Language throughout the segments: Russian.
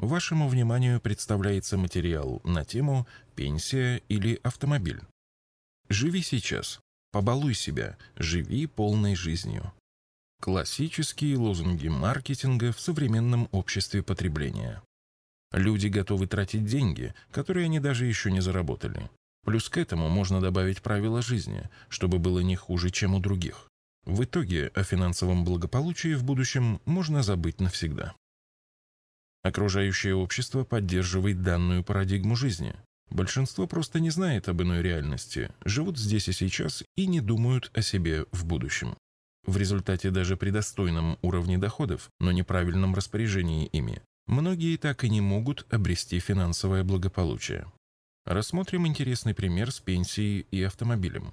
вашему вниманию представляется материал на тему «Пенсия или автомобиль». Живи сейчас, побалуй себя, живи полной жизнью. Классические лозунги маркетинга в современном обществе потребления. Люди готовы тратить деньги, которые они даже еще не заработали. Плюс к этому можно добавить правила жизни, чтобы было не хуже, чем у других. В итоге о финансовом благополучии в будущем можно забыть навсегда. Окружающее общество поддерживает данную парадигму жизни. Большинство просто не знает об иной реальности, живут здесь и сейчас и не думают о себе в будущем. В результате даже при достойном уровне доходов, но неправильном распоряжении ими, многие так и не могут обрести финансовое благополучие. Рассмотрим интересный пример с пенсией и автомобилем.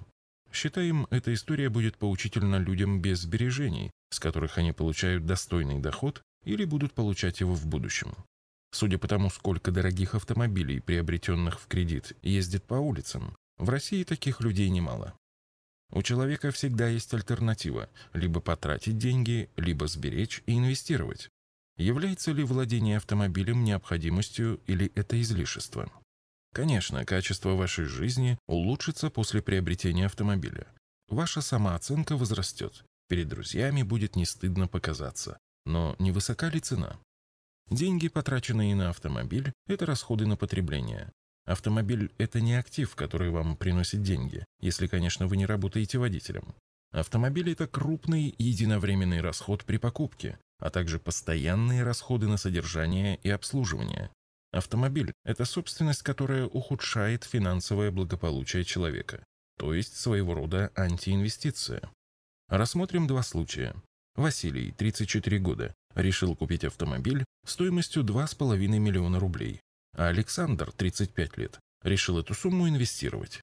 Считаем, эта история будет поучительна людям без сбережений, с которых они получают достойный доход или будут получать его в будущем. Судя по тому, сколько дорогих автомобилей, приобретенных в кредит, ездит по улицам, в России таких людей немало. У человека всегда есть альтернатива – либо потратить деньги, либо сберечь и инвестировать. Является ли владение автомобилем необходимостью или это излишество? Конечно, качество вашей жизни улучшится после приобретения автомобиля. Ваша самооценка возрастет. Перед друзьями будет не стыдно показаться. Но не высока ли цена? Деньги, потраченные на автомобиль, это расходы на потребление. Автомобиль – это не актив, который вам приносит деньги, если, конечно, вы не работаете водителем. Автомобиль – это крупный единовременный расход при покупке, а также постоянные расходы на содержание и обслуживание. Автомобиль – это собственность, которая ухудшает финансовое благополучие человека, то есть своего рода антиинвестиция. Рассмотрим два случая. Василий, 34 года, решил купить автомобиль стоимостью 2,5 миллиона рублей, а Александр, 35 лет, решил эту сумму инвестировать.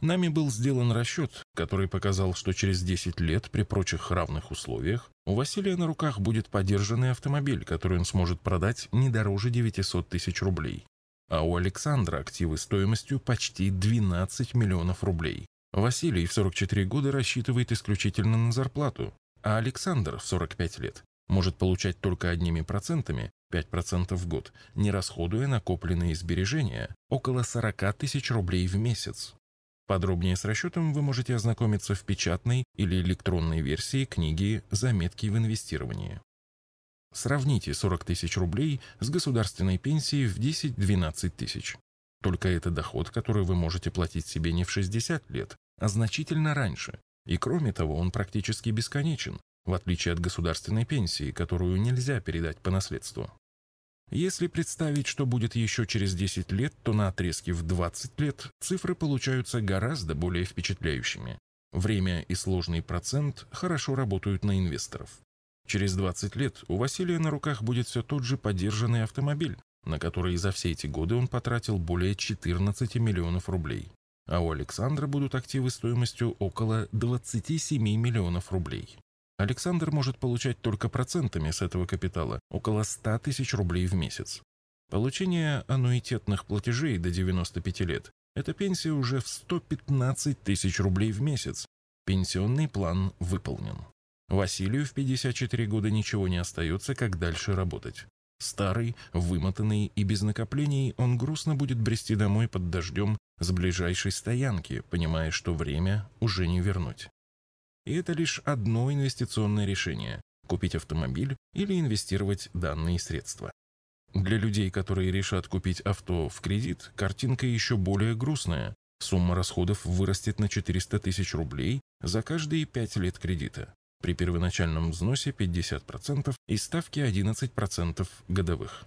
Нами был сделан расчет, который показал, что через 10 лет при прочих равных условиях у Василия на руках будет подержанный автомобиль, который он сможет продать не дороже 900 тысяч рублей. А у Александра активы стоимостью почти 12 миллионов рублей. Василий в 44 года рассчитывает исключительно на зарплату, а Александр в 45 лет может получать только одними процентами 5% в год, не расходуя накопленные сбережения около 40 тысяч рублей в месяц. Подробнее с расчетом вы можете ознакомиться в печатной или электронной версии книги «Заметки в инвестировании». Сравните 40 тысяч рублей с государственной пенсией в 10-12 тысяч. Только это доход, который вы можете платить себе не в 60 лет, а значительно раньше. И кроме того, он практически бесконечен, в отличие от государственной пенсии, которую нельзя передать по наследству. Если представить, что будет еще через 10 лет, то на отрезке в 20 лет цифры получаются гораздо более впечатляющими. Время и сложный процент хорошо работают на инвесторов. Через 20 лет у Василия на руках будет все тот же подержанный автомобиль, на который за все эти годы он потратил более 14 миллионов рублей. А у Александра будут активы стоимостью около 27 миллионов рублей. Александр может получать только процентами с этого капитала около 100 тысяч рублей в месяц. Получение аннуитетных платежей до 95 лет – это пенсия уже в 115 тысяч рублей в месяц. Пенсионный план выполнен. Василию в 54 года ничего не остается, как дальше работать. Старый, вымотанный и без накоплений, он грустно будет брести домой под дождем с ближайшей стоянки, понимая, что время уже не вернуть. И это лишь одно инвестиционное решение – купить автомобиль или инвестировать данные средства. Для людей, которые решат купить авто в кредит, картинка еще более грустная. Сумма расходов вырастет на 400 тысяч рублей за каждые 5 лет кредита. При первоначальном взносе 50% и ставке 11% годовых.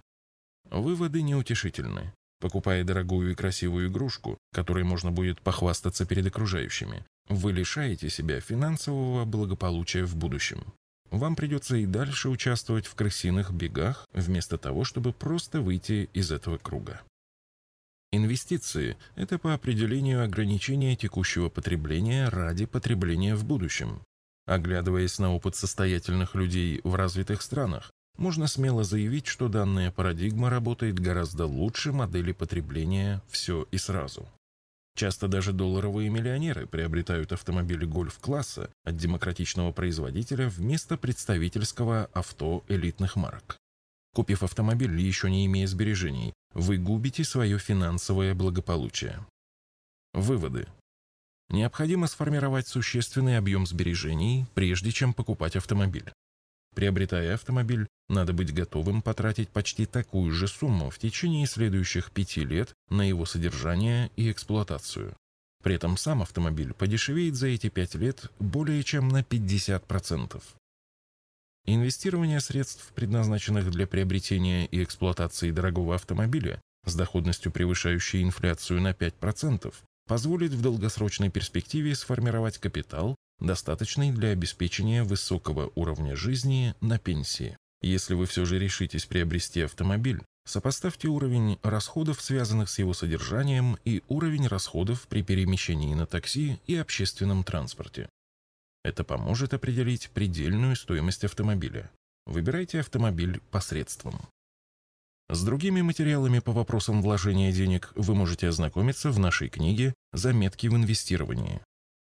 Выводы неутешительны. Покупая дорогую и красивую игрушку, которой можно будет похвастаться перед окружающими, вы лишаете себя финансового благополучия в будущем. Вам придется и дальше участвовать в крысиных бегах, вместо того, чтобы просто выйти из этого круга. Инвестиции – это по определению ограничение текущего потребления ради потребления в будущем. Оглядываясь на опыт состоятельных людей в развитых странах, можно смело заявить, что данная парадигма работает гораздо лучше модели потребления «все и сразу». Часто даже долларовые миллионеры приобретают автомобили гольф-класса от демократичного производителя вместо представительского авто элитных марок. Купив автомобиль, еще не имея сбережений, вы губите свое финансовое благополучие. Выводы. Необходимо сформировать существенный объем сбережений, прежде чем покупать автомобиль. Приобретая автомобиль, надо быть готовым потратить почти такую же сумму в течение следующих пяти лет на его содержание и эксплуатацию. При этом сам автомобиль подешевеет за эти пять лет более чем на 50%. Инвестирование средств, предназначенных для приобретения и эксплуатации дорогого автомобиля, с доходностью превышающей инфляцию на 5%, позволит в долгосрочной перспективе сформировать капитал, достаточный для обеспечения высокого уровня жизни на пенсии. Если вы все же решитесь приобрести автомобиль, сопоставьте уровень расходов, связанных с его содержанием, и уровень расходов при перемещении на такси и общественном транспорте. Это поможет определить предельную стоимость автомобиля. Выбирайте автомобиль посредством. С другими материалами по вопросам вложения денег вы можете ознакомиться в нашей книге «Заметки в инвестировании».